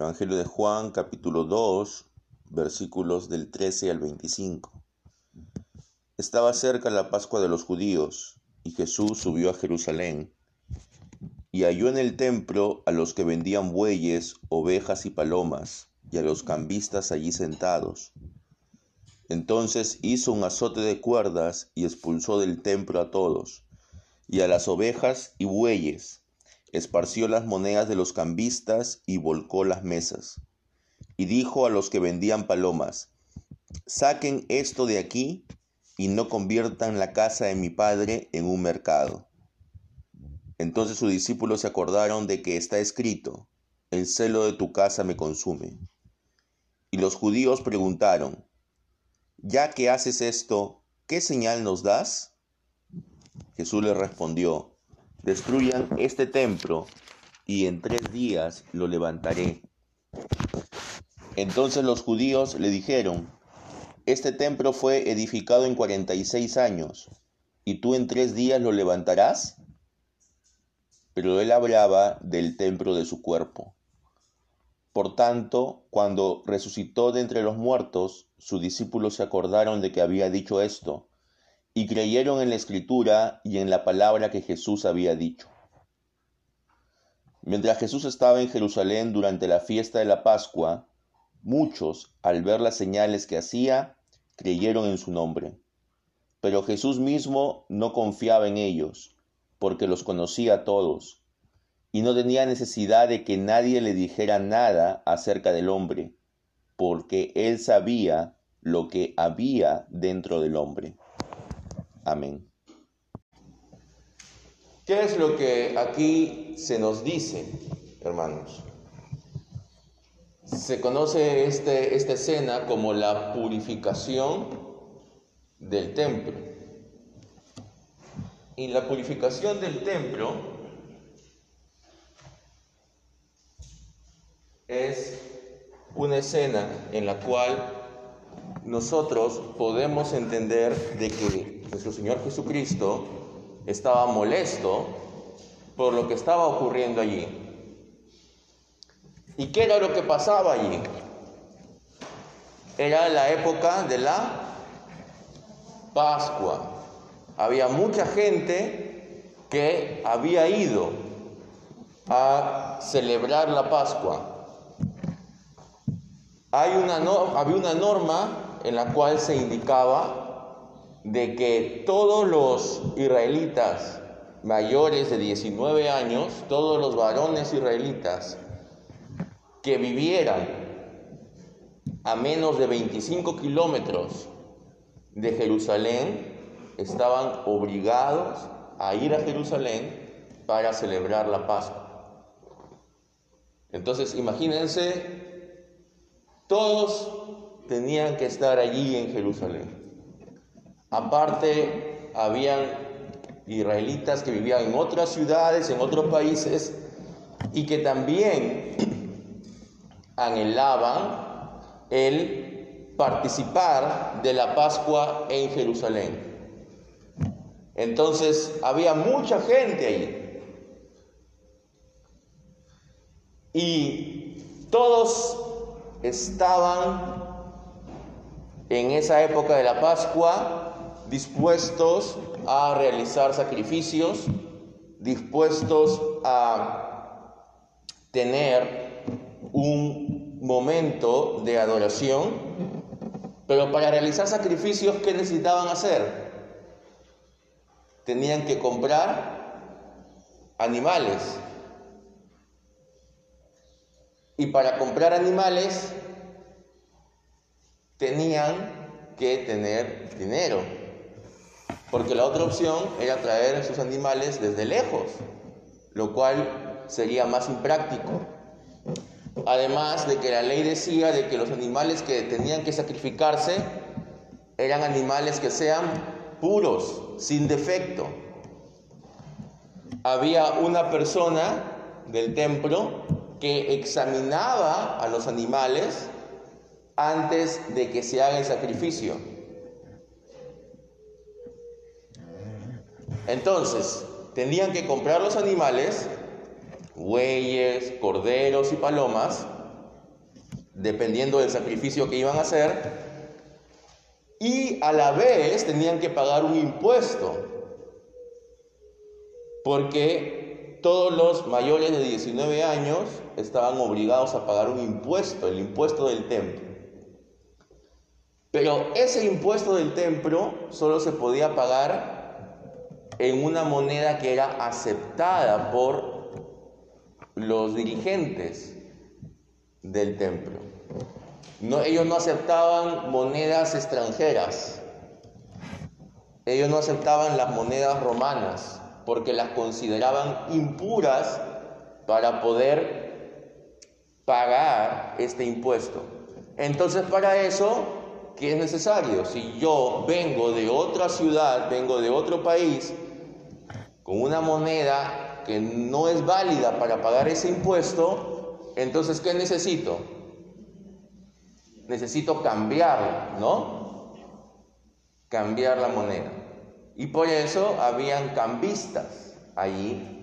Evangelio de Juan, capítulo 2, versículos del 13 al 25. Estaba cerca la Pascua de los judíos, y Jesús subió a Jerusalén, y halló en el templo a los que vendían bueyes, ovejas y palomas, y a los cambistas allí sentados. Entonces hizo un azote de cuerdas y expulsó del templo a todos, y a las ovejas y bueyes, esparció las monedas de los cambistas y volcó las mesas. Y dijo a los que vendían palomas, saquen esto de aquí y no conviertan la casa de mi padre en un mercado. Entonces sus discípulos se acordaron de que está escrito, el celo de tu casa me consume. Y los judíos preguntaron, ya que haces esto, ¿qué señal nos das? Jesús les respondió, destruyan este templo y en tres días lo levantaré. Entonces los judíos le dijeron, este templo fue edificado en cuarenta y seis años, ¿y tú en tres días lo levantarás? Pero él hablaba del templo de su cuerpo. Por tanto, cuando resucitó de entre los muertos, sus discípulos se acordaron de que había dicho esto y creyeron en la escritura y en la palabra que Jesús había dicho. Mientras Jesús estaba en Jerusalén durante la fiesta de la Pascua, muchos, al ver las señales que hacía, creyeron en su nombre. Pero Jesús mismo no confiaba en ellos, porque los conocía todos, y no tenía necesidad de que nadie le dijera nada acerca del hombre, porque él sabía lo que había dentro del hombre. Amén. ¿Qué es lo que aquí se nos dice, hermanos? Se conoce este, esta escena como la purificación del templo. Y la purificación del templo es una escena en la cual nosotros podemos entender de que nuestro Señor Jesucristo estaba molesto por lo que estaba ocurriendo allí. ¿Y qué era lo que pasaba allí? Era la época de la Pascua. Había mucha gente que había ido a celebrar la Pascua. Hay una había una norma en la cual se indicaba de que todos los israelitas mayores de 19 años, todos los varones israelitas que vivieran a menos de 25 kilómetros de Jerusalén, estaban obligados a ir a Jerusalén para celebrar la Pascua. Entonces, imagínense, todos tenían que estar allí en Jerusalén. Aparte, habían israelitas que vivían en otras ciudades, en otros países, y que también anhelaban el participar de la Pascua en Jerusalén. Entonces había mucha gente allí. Y todos estaban en esa época de la Pascua dispuestos a realizar sacrificios, dispuestos a tener un momento de adoración, pero para realizar sacrificios, ¿qué necesitaban hacer? Tenían que comprar animales. Y para comprar animales tenían que tener dinero, porque la otra opción era traer sus animales desde lejos, lo cual sería más impráctico. Además de que la ley decía de que los animales que tenían que sacrificarse eran animales que sean puros, sin defecto. Había una persona del templo que examinaba a los animales antes de que se haga el sacrificio. Entonces, tenían que comprar los animales, bueyes, corderos y palomas, dependiendo del sacrificio que iban a hacer, y a la vez tenían que pagar un impuesto, porque todos los mayores de 19 años estaban obligados a pagar un impuesto, el impuesto del templo. Pero ese impuesto del templo solo se podía pagar en una moneda que era aceptada por los dirigentes del templo. No, ellos no aceptaban monedas extranjeras. Ellos no aceptaban las monedas romanas porque las consideraban impuras para poder pagar este impuesto. Entonces para eso, ¿qué es necesario? Si yo vengo de otra ciudad, vengo de otro país, con una moneda que no es válida para pagar ese impuesto, entonces ¿qué necesito? Necesito cambiarla, ¿no? Cambiar la moneda. Y por eso habían cambistas allí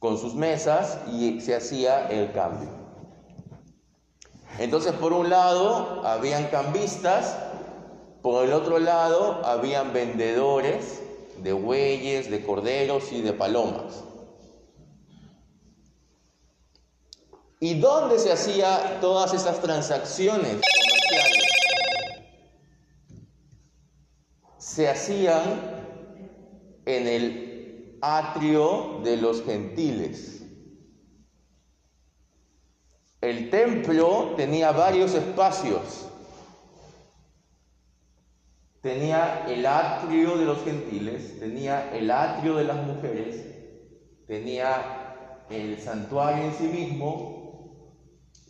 con sus mesas y se hacía el cambio. Entonces, por un lado, habían cambistas, por el otro lado, habían vendedores de bueyes, de corderos y de palomas. ¿Y dónde se hacía todas esas transacciones comerciales? Se hacían en el atrio de los gentiles. El templo tenía varios espacios. Tenía el atrio de los gentiles, tenía el atrio de las mujeres, tenía el santuario en sí mismo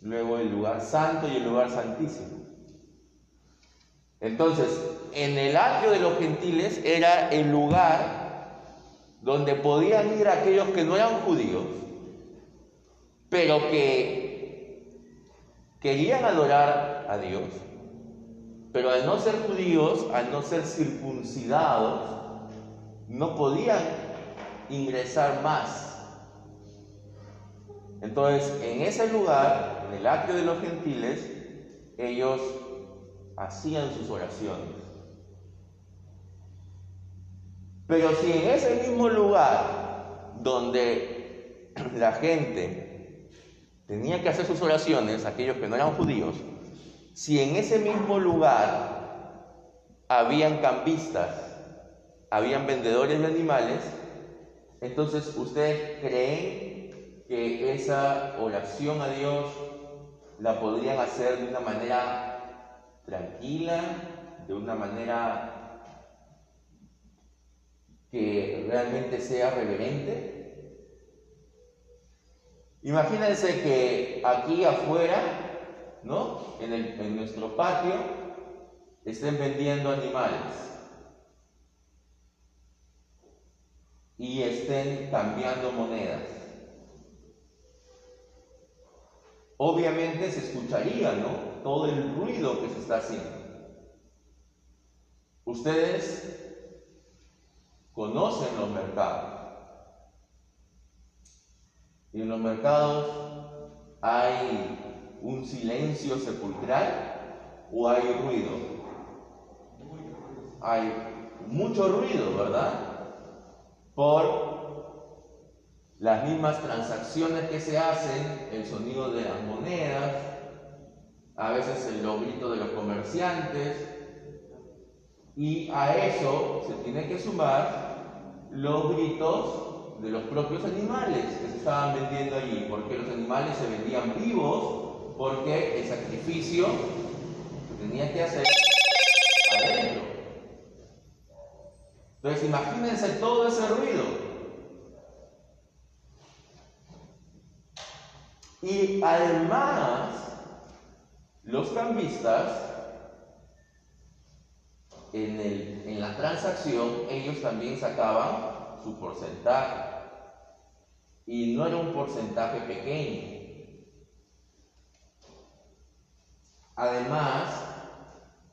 luego el lugar santo y el lugar santísimo. Entonces, en el atrio de los gentiles era el lugar donde podían ir aquellos que no eran judíos, pero que querían adorar a Dios, pero al no ser judíos, al no ser circuncidados, no podían ingresar más entonces, en ese lugar, en el atrio de los gentiles, ellos hacían sus oraciones. Pero si en ese mismo lugar donde la gente tenía que hacer sus oraciones, aquellos que no eran judíos, si en ese mismo lugar habían cambistas, habían vendedores de animales, entonces ustedes creen que esa oración a Dios la podrían hacer de una manera tranquila, de una manera que realmente sea reverente. Imagínense que aquí afuera, ¿no? En, en nuestro patio, estén vendiendo animales y estén cambiando monedas. obviamente se escucharía, ¿no? Todo el ruido que se está haciendo. Ustedes conocen los mercados. Y en los mercados hay un silencio sepulcral o hay ruido. Hay mucho ruido, ¿verdad? Por las mismas transacciones que se hacen, el sonido de las monedas, a veces el grito de los comerciantes, y a eso se tiene que sumar los gritos de los propios animales que se estaban vendiendo allí, porque los animales se vendían vivos, porque el sacrificio se tenía que hacer adentro. Entonces imagínense todo ese ruido. Y además, los cambistas, en, la transacción, ellos también sacaban su porcentaje. Y no era un porcentaje pequeño. Además,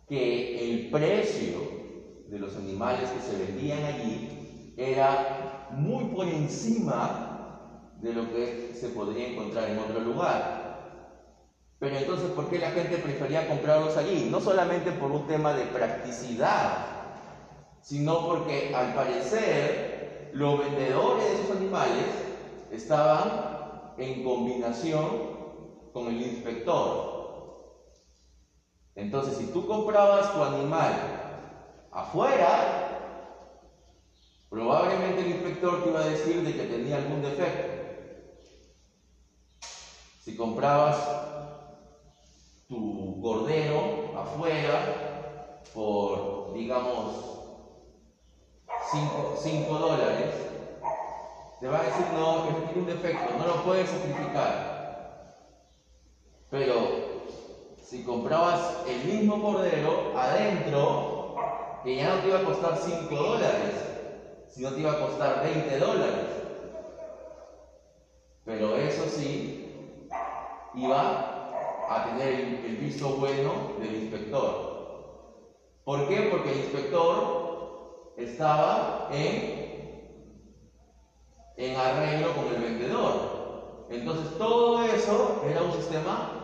que el precio de los animales que se vendían allí era muy por encima de lo que se podría encontrar en otro lugar. Pero entonces, ¿por qué la gente prefería comprarlos allí? No solamente por un tema de practicidad, sino porque al parecer los vendedores de esos animales estaban en combinación con el inspector. Entonces, si tú comprabas tu animal afuera, probablemente el inspector te iba a decir de que tenía algún defecto. Si comprabas tu cordero afuera por, digamos, 5 dólares, te va a decir, no, que tiene un defecto, no lo puedes sacrificar. Pero si comprabas el mismo cordero adentro, que ya no te iba a costar 5 dólares, sino te iba a costar 20 dólares. Pero eso sí, iba a tener el, visto bueno del inspector. ¿Por qué? Porque el inspector estaba en, en arreglo con el vendedor. Entonces todo eso era un sistema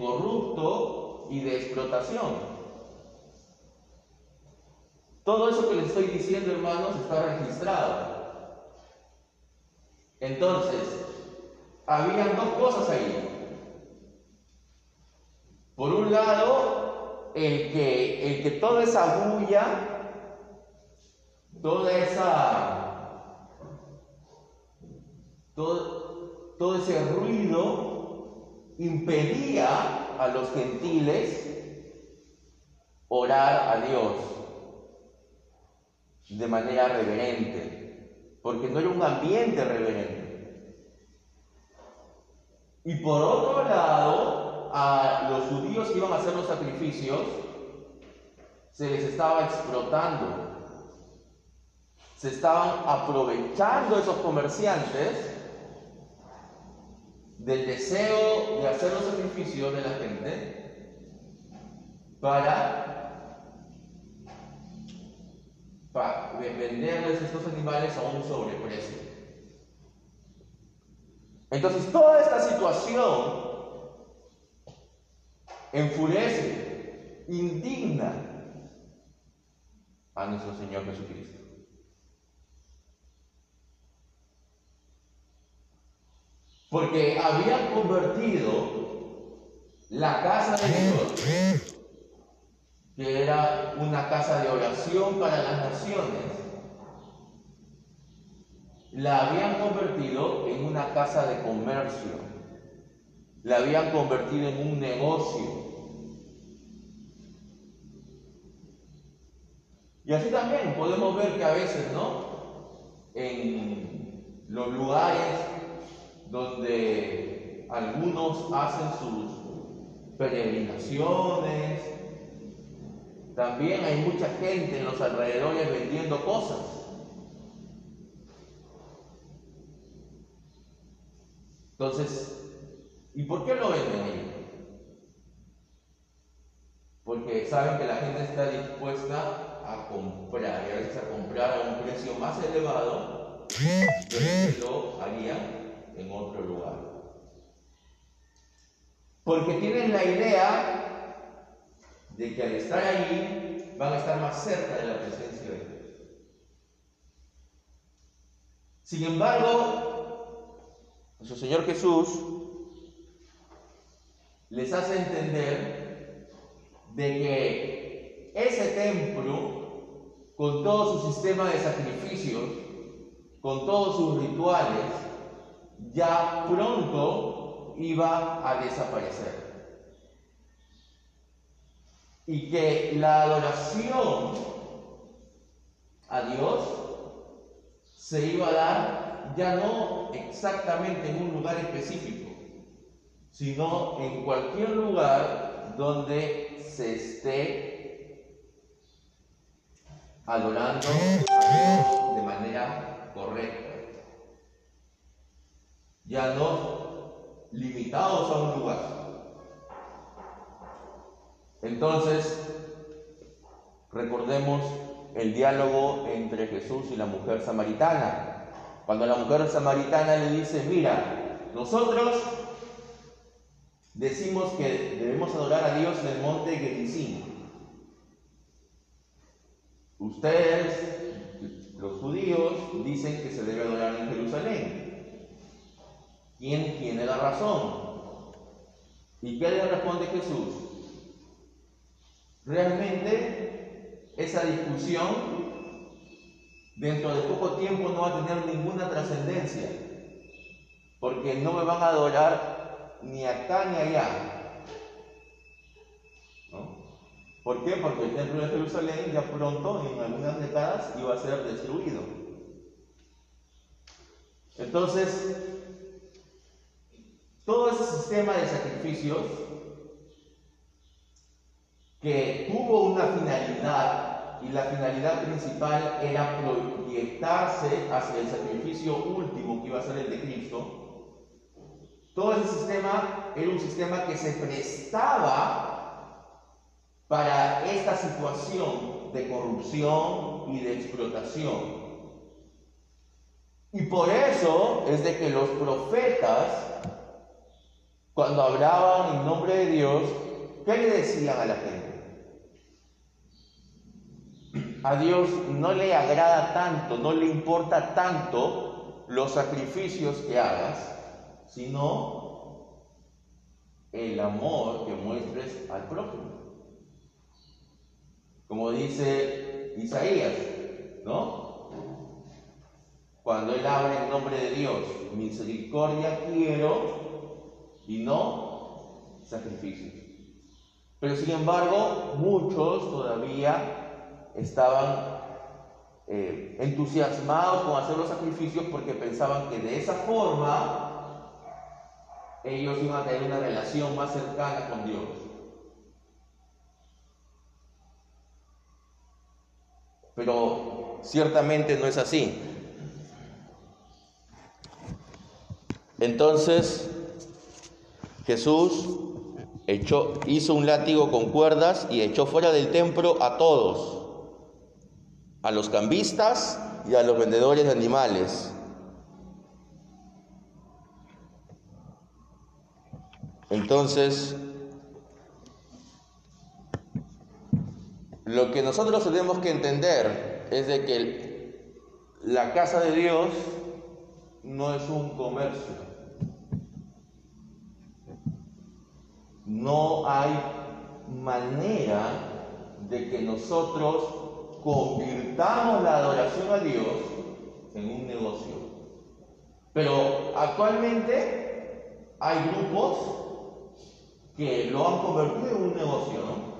corrupto y de explotación. Todo eso que les estoy diciendo, hermanos, está registrado. Entonces, habían dos cosas ahí. Por un lado, el que, el que toda esa bulla, toda esa, todo, todo ese ruido impedía a los gentiles orar a Dios de manera reverente, porque no era un ambiente reverente. Y por otro lado, a los judíos que iban a hacer los sacrificios, se les estaba explotando. Se estaban aprovechando esos comerciantes del deseo de hacer los sacrificios de la gente para, para venderles estos animales a un sobreprecio. Entonces toda esta situación enfurece, indigna a nuestro Señor Jesucristo. Porque habían convertido la casa de Dios, que era una casa de oración para las naciones, la habían convertido en una casa de comercio, la habían convertido en un negocio. Y así también podemos ver que a veces, ¿no? En los lugares donde algunos hacen sus peregrinaciones, también hay mucha gente en los alrededores vendiendo cosas. Entonces, ¿y por qué lo venden ahí? Porque saben que la gente está dispuesta a comprar, y a veces a comprar a un precio más elevado de lo que lo harían en otro lugar. Porque tienen la idea de que al estar ahí van a estar más cerca de la presencia de Dios. Sin embargo, nuestro Señor Jesús les hace entender de que ese templo, con todo su sistema de sacrificios, con todos sus rituales, ya pronto iba a desaparecer. Y que la adoración a Dios se iba a dar ya no exactamente en un lugar específico, sino en cualquier lugar donde se esté adorando de manera correcta. Ya no limitados a un lugar. Entonces, recordemos el diálogo entre Jesús y la mujer samaritana. Cuando la mujer samaritana le dice, mira, nosotros decimos que debemos adorar a Dios en el monte Gerizim. Ustedes, los judíos, dicen que se debe adorar en Jerusalén. ¿Quién tiene la razón? ¿Y qué le responde Jesús? Realmente esa discusión dentro de poco tiempo no va a tener ninguna trascendencia, porque no me van a adorar ni acá ni allá. ¿Por qué? Porque el templo de Jerusalén ya pronto, en algunas décadas, iba a ser destruido. Entonces, todo ese sistema de sacrificios que tuvo una finalidad y la finalidad principal era proyectarse hacia el sacrificio último que iba a ser el de Cristo, todo ese sistema era un sistema que se prestaba para esta situación de corrupción y de explotación. Y por eso es de que los profetas, cuando hablaban en nombre de Dios, ¿qué le decían a la gente? a Dios no le agrada tanto, no le importa tanto los sacrificios que hagas, sino el amor que muestres al prójimo. Como dice Isaías, ¿no? Cuando él habla en nombre de Dios, misericordia quiero y no sacrificios. Pero sin embargo, muchos todavía estaban eh, entusiasmados con hacer los sacrificios porque pensaban que de esa forma ellos iban a tener una relación más cercana con Dios. Pero ciertamente no es así. Entonces Jesús hizo un látigo con cuerdas y echó fuera del templo a todos a los cambistas y a los vendedores de animales. Entonces, lo que nosotros tenemos que entender es de que la casa de Dios no es un comercio. No hay manera de que nosotros convirtamos la adoración a Dios en un negocio. Pero actualmente hay grupos que lo han convertido en un negocio, ¿no?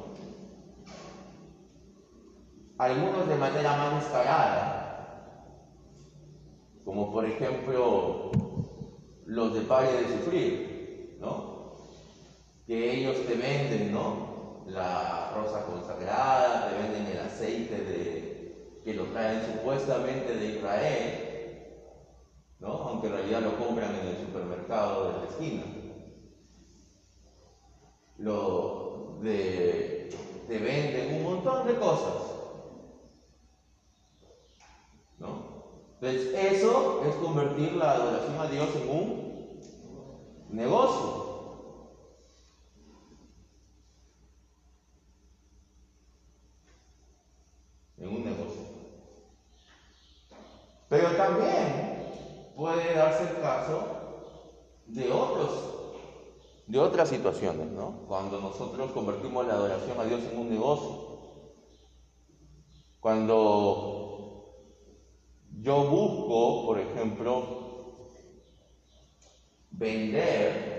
Algunos de manera más descarada, como por ejemplo los de Padre de Sufrir, ¿no? Que ellos te venden, ¿no? la rosa consagrada, te venden el aceite de, que lo traen supuestamente de Israel, ¿no? aunque en realidad lo compran en el supermercado de la esquina. Lo de, te venden un montón de cosas. ¿no? Entonces, eso es convertir la adoración a Dios en un negocio. Pero también puede darse el caso de otros, de otras situaciones, ¿no? Cuando nosotros convertimos la adoración a Dios en un negocio. Cuando yo busco, por ejemplo, vender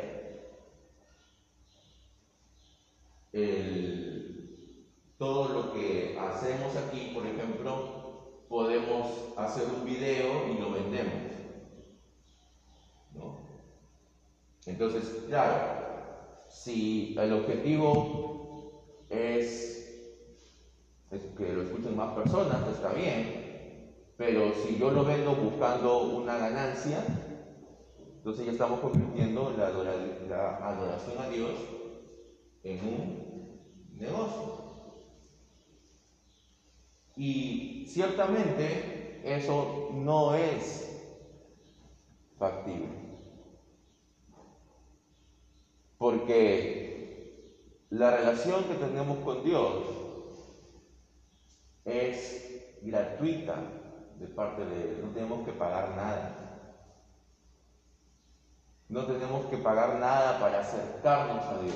todo lo que hacemos aquí, por ejemplo, podemos hacer un video y lo vendemos. ¿no? Entonces, claro, si el objetivo es, que lo escuchen más personas, está bien, pero si yo lo vendo buscando una ganancia, entonces ya estamos convirtiendo la, adoración a Dios en un negocio. Y ciertamente eso no es factible. Porque la relación que tenemos con Dios es gratuita de parte de Él, no tenemos que pagar nada. No tenemos que pagar nada para acercarnos a Dios.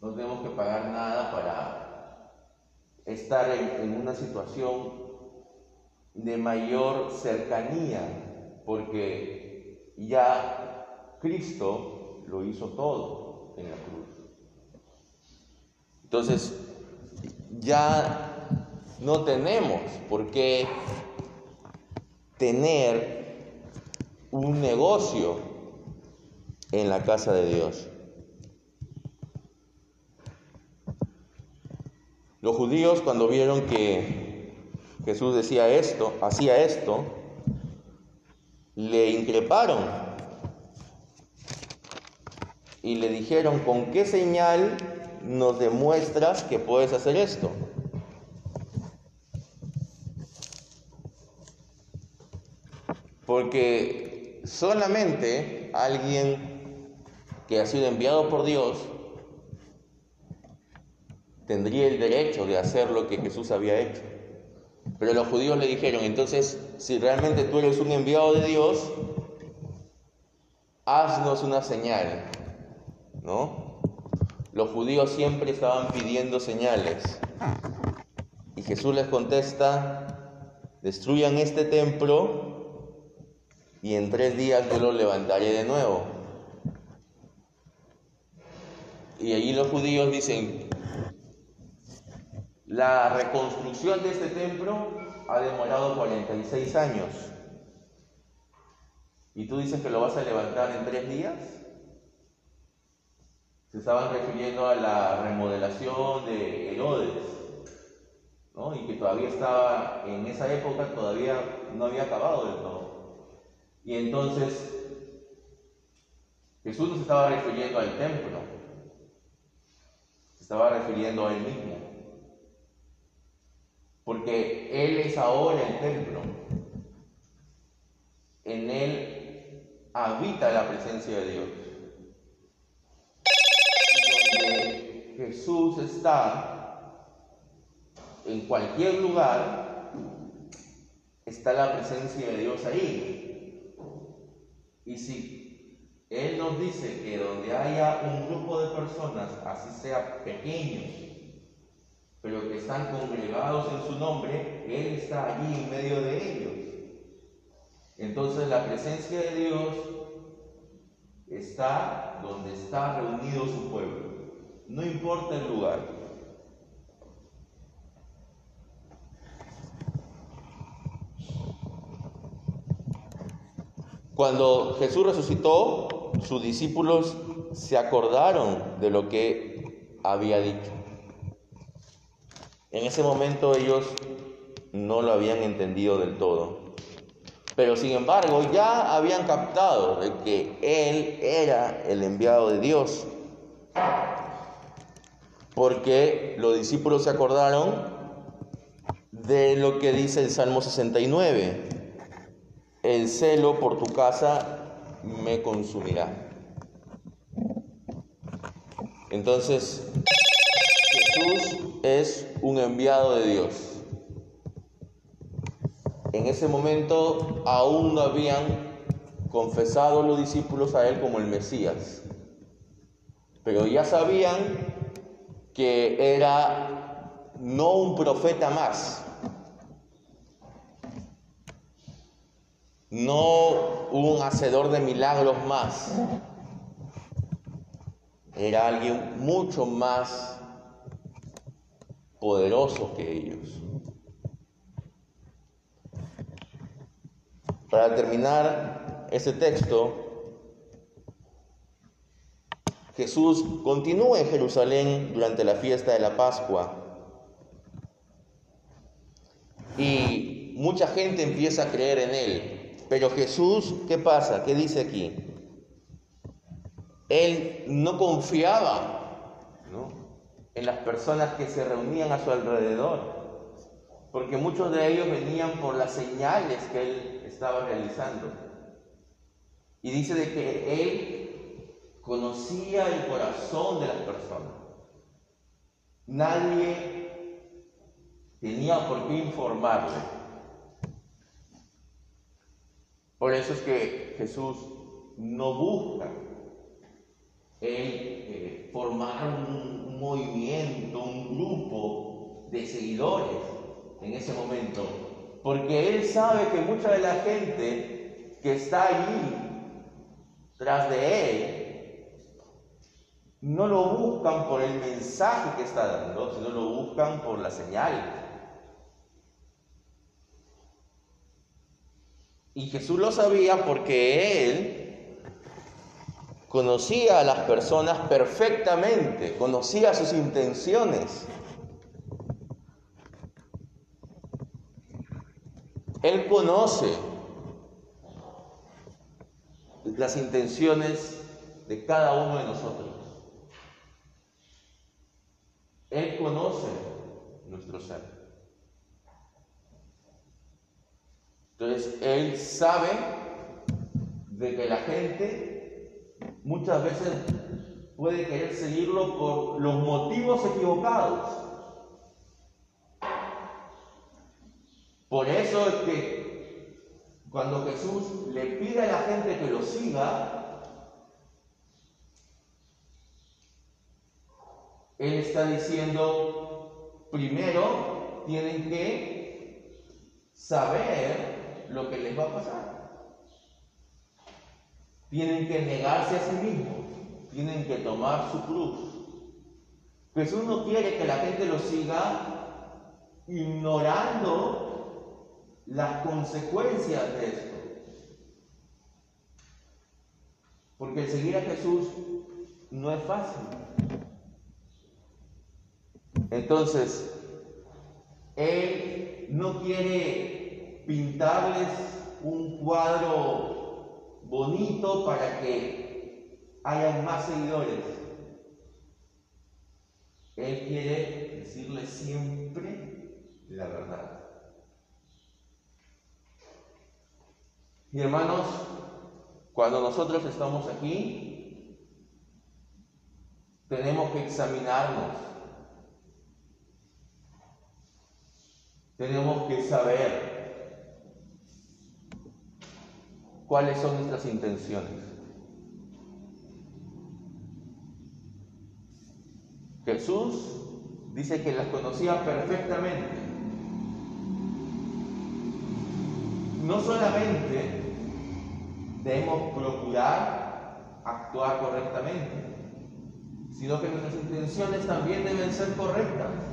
No tenemos que pagar nada para estar en, una situación de mayor cercanía, porque ya Cristo lo hizo todo en la cruz. Entonces, ya no tenemos por qué tener un negocio en la casa de Dios. Los judíos cuando vieron que Jesús decía esto, hacía esto, le increparon y le dijeron, ¿con qué señal nos demuestras que puedes hacer esto? Porque solamente alguien que ha sido enviado por Dios tendría el derecho de hacer lo que Jesús había hecho. Pero los judíos le dijeron, entonces, si realmente tú eres un enviado de Dios, haznos una señal, Los judíos siempre estaban pidiendo señales. Y Jesús les contesta, destruyan este templo y en tres días yo lo levantaré de nuevo. Y allí los judíos dicen, la reconstrucción de este templo ha demorado 46 años. ¿Y tú dices que lo vas a levantar en tres días? Se estaban refiriendo a la remodelación de Herodes, ¿no? y que todavía estaba, en esa época todavía no había acabado del todo. Y entonces Jesús no se estaba refiriendo al templo, se estaba refiriendo a él mismo porque Él es ahora el templo. En Él habita la presencia de Dios. donde Jesús está, en cualquier lugar, está la presencia de Dios ahí. Y si Él nos dice que donde haya un grupo de personas, así sea pequeños, pero que están congregados en su nombre, Él está allí en medio de ellos. Entonces la presencia de Dios está donde está reunido su pueblo, no importa el lugar. Cuando Jesús resucitó, sus discípulos se acordaron de lo que había dicho. En ese momento ellos no lo habían entendido del todo. Pero sin embargo ya habían captado de que Él era el enviado de Dios. Porque los discípulos se acordaron de lo que dice el Salmo 69. El celo por tu casa me consumirá. Entonces, Jesús es un enviado de Dios. En ese momento aún no habían confesado los discípulos a él como el Mesías, pero ya sabían que era no un profeta más, no un hacedor de milagros más, era alguien mucho más poderosos que ellos. Para terminar ese texto, Jesús continúa en Jerusalén durante la fiesta de la Pascua y mucha gente empieza a creer en él. Pero Jesús, ¿qué pasa? ¿Qué dice aquí? Él no confiaba en las personas que se reunían a su alrededor, porque muchos de ellos venían por las señales que él estaba realizando. Y dice de que él conocía el corazón de las personas. Nadie tenía por qué informarle. Por eso es que Jesús no busca el eh, formar un movimiento, un grupo de seguidores en ese momento, porque Él sabe que mucha de la gente que está allí tras de Él no lo buscan por el mensaje que está dando, sino lo buscan por la señal. Y Jesús lo sabía porque Él conocía a las personas perfectamente, conocía sus intenciones. Él conoce las intenciones de cada uno de nosotros. Él conoce nuestro ser. Entonces, Él sabe de que la gente muchas veces puede querer seguirlo por los motivos equivocados. Por eso es que cuando Jesús le pide a la gente que lo siga, Él está diciendo, primero tienen que saber lo que les va a pasar. Tienen que negarse a sí mismos, tienen que tomar su cruz. Jesús no quiere que la gente lo siga ignorando las consecuencias de esto. Porque seguir a Jesús no es fácil. Entonces, Él no quiere pintarles un cuadro bonito para que haya más seguidores. Él quiere decirles siempre la verdad. Y hermanos, cuando nosotros estamos aquí, tenemos que examinarnos. Tenemos que saber cuáles son nuestras intenciones. Jesús dice que las conocía perfectamente. No solamente debemos procurar actuar correctamente, sino que nuestras intenciones también deben ser correctas.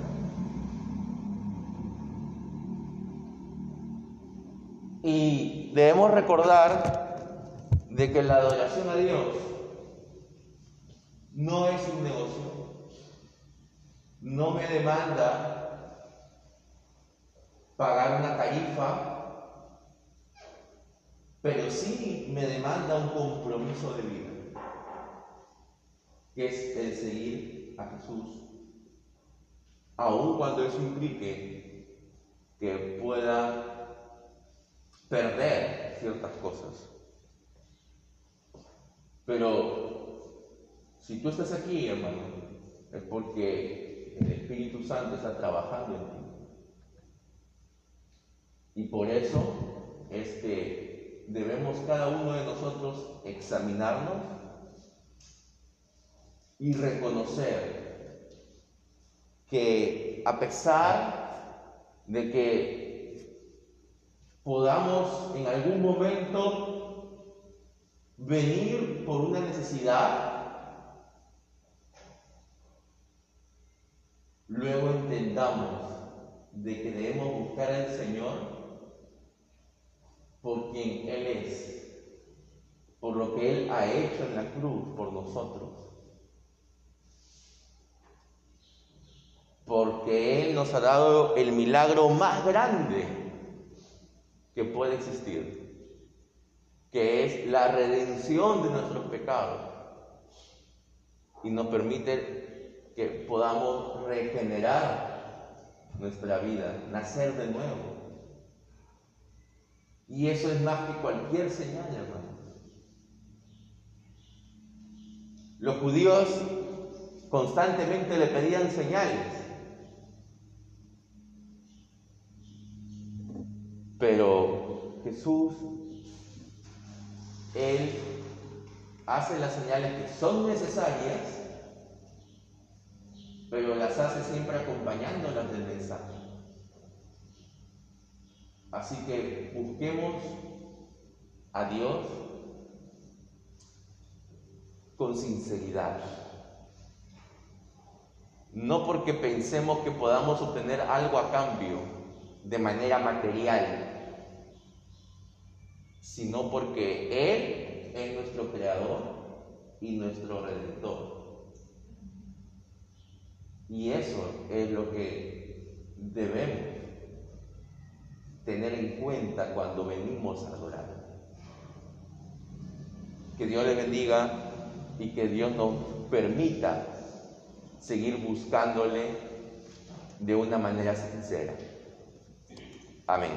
Y debemos recordar de que la adoración a Dios no es un negocio, no me demanda pagar una tarifa pero sí me demanda un compromiso de vida, que es el seguir a Jesús, aun cuando eso implique que pueda perder ciertas cosas. Pero si tú estás aquí, hermano, es porque el Espíritu Santo está trabajando en ti. Y por eso es que debemos cada uno de nosotros examinarnos y reconocer que a pesar de que podamos en algún momento venir por una necesidad, luego entendamos de que debemos buscar al Señor por quien Él es, por lo que Él ha hecho en la cruz por nosotros. Porque Él nos ha dado el milagro más grande que puede existir, que es la redención de nuestros pecados y nos permite que podamos regenerar nuestra vida, nacer de nuevo. Y eso es más que cualquier señal, hermano. Los judíos constantemente le pedían señales. Pero Jesús, Él hace las señales que son necesarias, pero las hace siempre acompañándolas del mensaje. Así que busquemos a Dios con sinceridad. No porque pensemos que podamos obtener algo a cambio de manera material, sino porque Él es nuestro creador y nuestro redentor. Y eso es lo que debemos tener en cuenta cuando venimos a adorar. Que Dios le bendiga y que Dios nos permita seguir buscándole de una manera sincera. Amén.